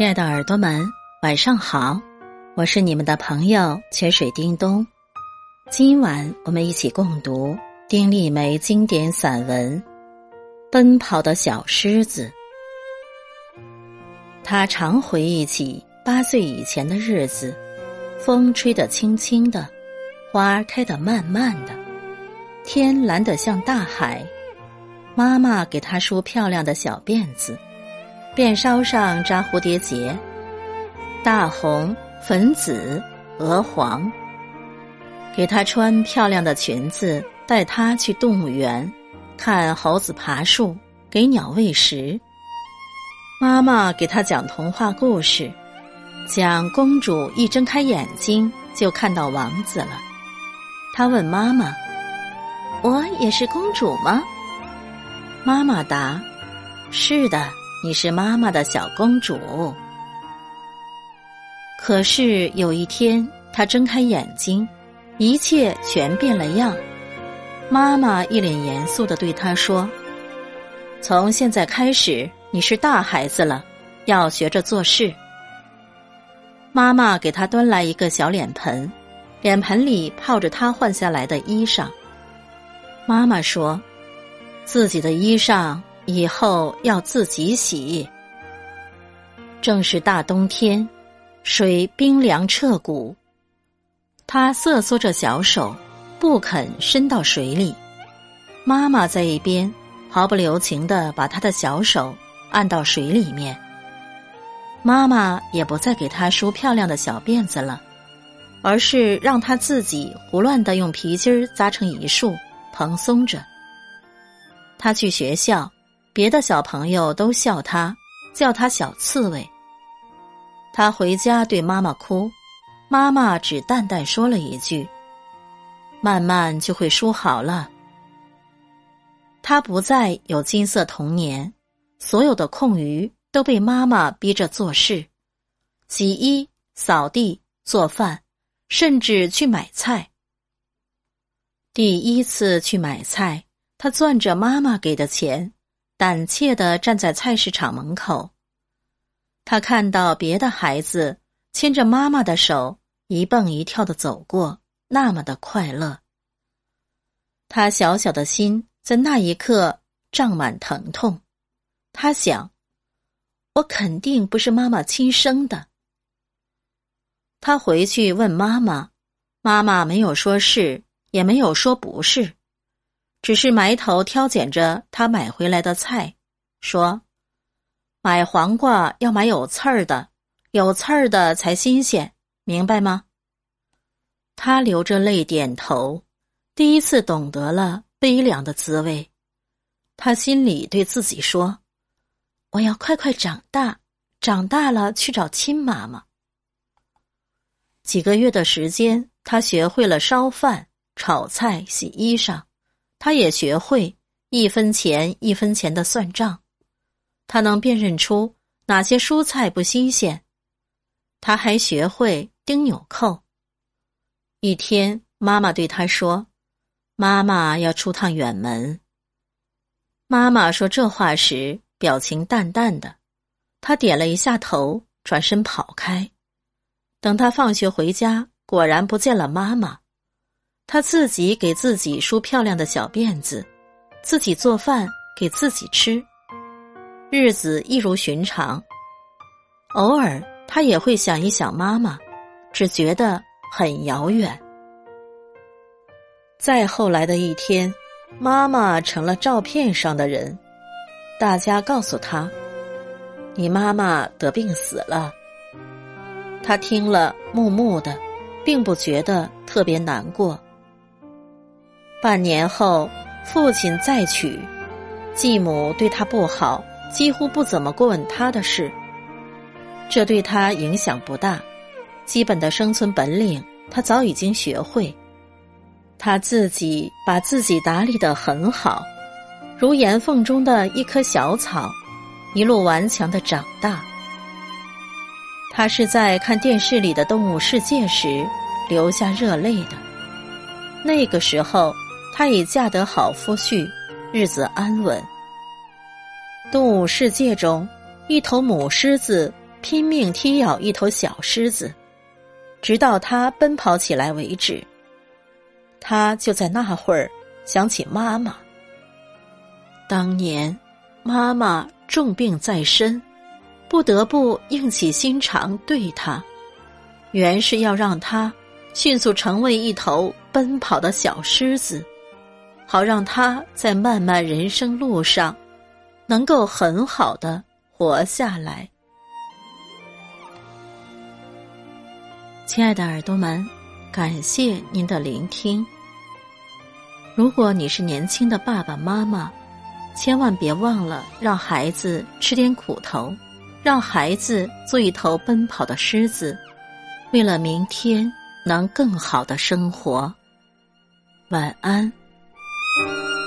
亲爱的耳朵们，晚上好！我是你们的朋友泉水叮咚。今晚我们一起共读丁立梅经典散文《奔跑的小狮子》。他常回忆起八岁以前的日子，风吹得轻轻的，花开得慢慢的，天蓝得像大海。妈妈给他梳漂亮的小辫子。辫梢上扎蝴蝶结，大红、粉紫、鹅黄。给她穿漂亮的裙子，带她去动物园，看猴子爬树，给鸟喂食。妈妈给她讲童话故事，讲公主一睁开眼睛就看到王子了。她问妈妈：“我也是公主吗？”妈妈答：“是的。”你是妈妈的小公主。可是有一天，她睁开眼睛，一切全变了样。妈妈一脸严肃的对她说：“从现在开始，你是大孩子了，要学着做事。”妈妈给她端来一个小脸盆，脸盆里泡着她换下来的衣裳。妈妈说：“自己的衣裳。”以后要自己洗。正是大冬天，水冰凉彻骨。他瑟缩着小手，不肯伸到水里。妈妈在一边毫不留情的把他的小手按到水里面。妈妈也不再给他梳漂亮的小辫子了，而是让他自己胡乱的用皮筋扎成一束，蓬松着。他去学校。别的小朋友都笑他，叫他小刺猬。他回家对妈妈哭，妈妈只淡淡说了一句：“慢慢就会梳好了。”他不再有金色童年，所有的空余都被妈妈逼着做事，洗衣、扫地、做饭，甚至去买菜。第一次去买菜，他攥着妈妈给的钱。胆怯的站在菜市场门口，他看到别的孩子牵着妈妈的手一蹦一跳的走过，那么的快乐。他小小的心在那一刻胀满疼痛。他想，我肯定不是妈妈亲生的。他回去问妈妈，妈妈没有说是，也没有说不是。只是埋头挑拣着他买回来的菜，说：“买黄瓜要买有刺儿的，有刺儿的才新鲜，明白吗？”他流着泪点头，第一次懂得了悲凉的滋味。他心里对自己说：“我要快快长大，长大了去找亲妈妈。”几个月的时间，他学会了烧饭、炒菜、洗衣裳。他也学会一分钱一分钱的算账，他能辨认出哪些蔬菜不新鲜。他还学会钉纽扣。一天，妈妈对他说：“妈妈要出趟远门。”妈妈说这话时表情淡淡的，他点了一下头，转身跑开。等他放学回家，果然不见了妈妈。他自己给自己梳漂亮的小辫子，自己做饭给自己吃，日子一如寻常。偶尔他也会想一想妈妈，只觉得很遥远。再后来的一天，妈妈成了照片上的人，大家告诉他：“你妈妈得病死了。”他听了，木木的，并不觉得特别难过。半年后，父亲再娶，继母对他不好，几乎不怎么过问他的事。这对他影响不大，基本的生存本领他早已经学会。他自己把自己打理得很好，如岩缝中的一棵小草，一路顽强的长大。他是在看电视里的《动物世界》时流下热泪的，那个时候。她已嫁得好夫婿，日子安稳。动物世界中，一头母狮子拼命踢咬一头小狮子，直到它奔跑起来为止。他就在那会儿想起妈妈。当年，妈妈重病在身，不得不硬起心肠对他，原是要让他迅速成为一头奔跑的小狮子，好让他在漫漫人生路上能够很好的活下来。亲爱的耳朵们。感谢您的聆听。如果你是年轻的爸爸妈妈，千万别忘了让孩子吃点苦头，让孩子做一头奔跑的狮子，为了明天能更好的生活。晚安。thank you